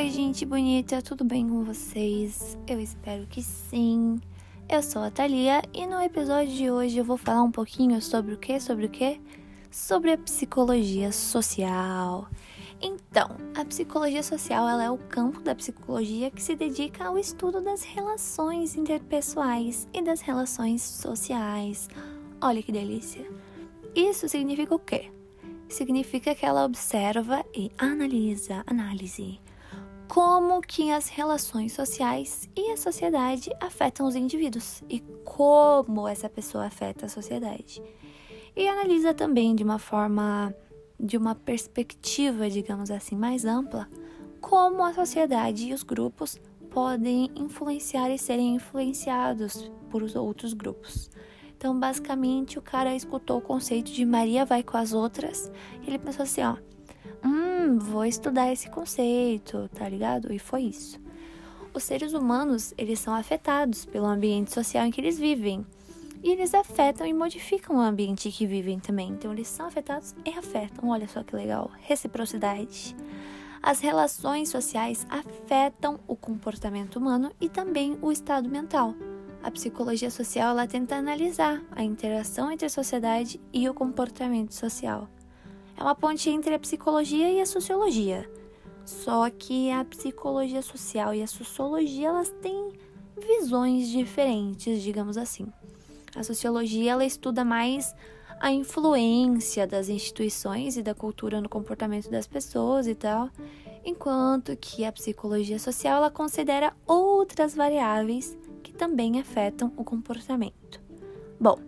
Oi, gente bonita, tudo bem com vocês? Eu espero que sim. Eu sou a Thalia e no episódio de hoje eu vou falar um pouquinho sobre o que? Sobre o que? Sobre a psicologia social. Então, a psicologia social ela é o campo da psicologia que se dedica ao estudo das relações interpessoais e das relações sociais. Olha que delícia! Isso significa o quê? Significa que ela observa e analisa, análise como que as relações sociais e a sociedade afetam os indivíduos e como essa pessoa afeta a sociedade. E analisa também de uma forma, de uma perspectiva, digamos assim, mais ampla, como a sociedade e os grupos podem influenciar e serem influenciados por outros grupos. Então, basicamente, o cara escutou o conceito de Maria vai com as outras e ele pensou assim, ó, vou estudar esse conceito, tá ligado? E foi isso. Os seres humanos, eles são afetados pelo ambiente social em que eles vivem. E eles afetam e modificam o ambiente que vivem também. Então, eles são afetados e afetam. Olha só que legal. Reciprocidade. As relações sociais afetam o comportamento humano e também o estado mental. A psicologia social ela tenta analisar a interação entre a sociedade e o comportamento social é uma ponte entre a psicologia e a sociologia. Só que a psicologia social e a sociologia elas têm visões diferentes, digamos assim. A sociologia ela estuda mais a influência das instituições e da cultura no comportamento das pessoas e tal, enquanto que a psicologia social ela considera outras variáveis que também afetam o comportamento. Bom,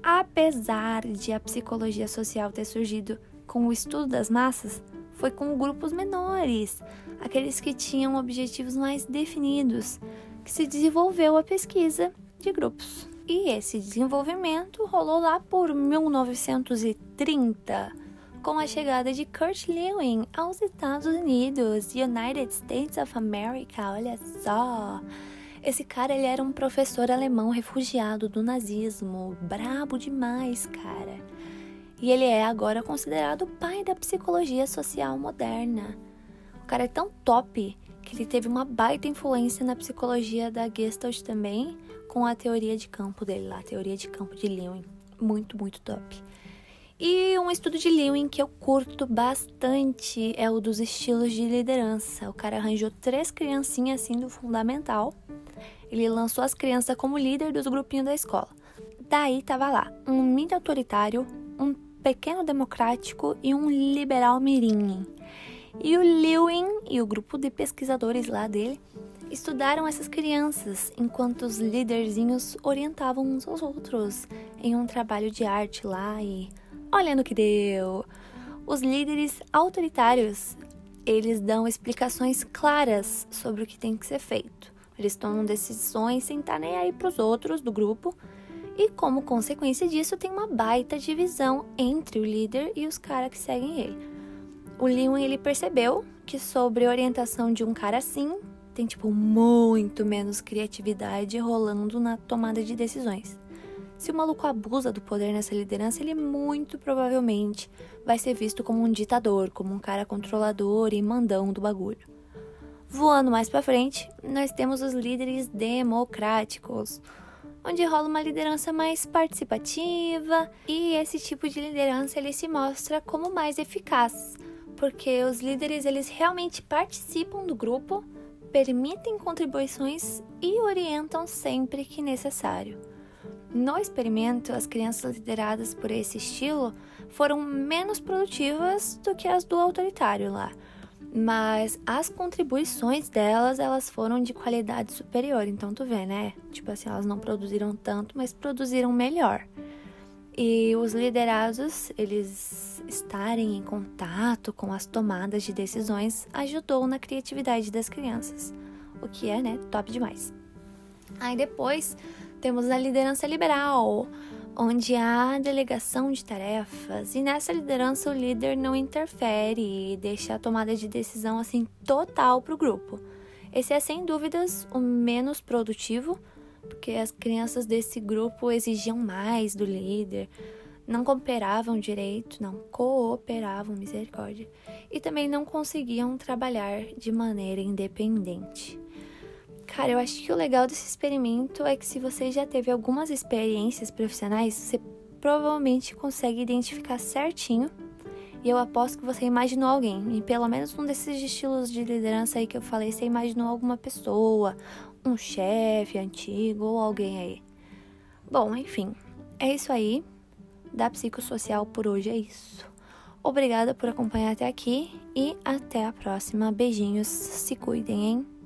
apesar de a psicologia social ter surgido com o estudo das massas foi com grupos menores, aqueles que tinham objetivos mais definidos, que se desenvolveu a pesquisa de grupos. E esse desenvolvimento rolou lá por 1930, com a chegada de Kurt Lewin aos Estados Unidos, United States of America, olha só. Esse cara ele era um professor alemão refugiado do nazismo, brabo demais, cara e ele é agora considerado o pai da psicologia social moderna. O cara é tão top que ele teve uma baita influência na psicologia da Gestalt também, com a teoria de campo dele lá, a teoria de campo de Lewin. Muito, muito top. E um estudo de Lewin que eu curto bastante é o dos estilos de liderança. O cara arranjou três criancinhas assim do fundamental. Ele lançou as crianças como líder dos grupinhos da escola. Daí tava lá um mini autoritário, um pequeno democrático e um liberal mirim. E o Lewin e o grupo de pesquisadores lá dele estudaram essas crianças enquanto os líderzinhos orientavam uns aos outros em um trabalho de arte lá e olha no que deu. Os líderes autoritários, eles dão explicações claras sobre o que tem que ser feito. Eles tomam decisões sem estar nem aí para os outros do grupo e como consequência disso tem uma baita divisão entre o líder e os caras que seguem ele. O Lewin ele percebeu que sobre a orientação de um cara assim tem tipo muito menos criatividade rolando na tomada de decisões. Se o maluco abusa do poder nessa liderança, ele muito provavelmente vai ser visto como um ditador, como um cara controlador e mandão do bagulho. Voando mais para frente, nós temos os líderes democráticos, onde rola uma liderança mais participativa e esse tipo de liderança ele se mostra como mais eficaz, porque os líderes eles realmente participam do grupo, permitem contribuições e orientam sempre que necessário. No experimento, as crianças lideradas por esse estilo foram menos produtivas do que as do autoritário lá mas as contribuições delas, elas foram de qualidade superior. Então tu vê, né? Tipo assim, elas não produziram tanto, mas produziram melhor. E os liderados, eles estarem em contato com as tomadas de decisões ajudou na criatividade das crianças, o que é, né, top demais. Aí depois temos a liderança liberal, onde há delegação de tarefas e nessa liderança o líder não interfere e deixa a tomada de decisão assim total para o grupo. Esse é sem dúvidas o menos produtivo, porque as crianças desse grupo exigiam mais do líder, não cooperavam direito, não cooperavam, misericórdia, e também não conseguiam trabalhar de maneira independente. Cara, eu acho que o legal desse experimento é que se você já teve algumas experiências profissionais, você provavelmente consegue identificar certinho. E eu aposto que você imaginou alguém. E pelo menos um desses estilos de liderança aí que eu falei, você imaginou alguma pessoa, um chefe antigo ou alguém aí. Bom, enfim, é isso aí. Da psicossocial por hoje é isso. Obrigada por acompanhar até aqui e até a próxima. Beijinhos, se cuidem, hein?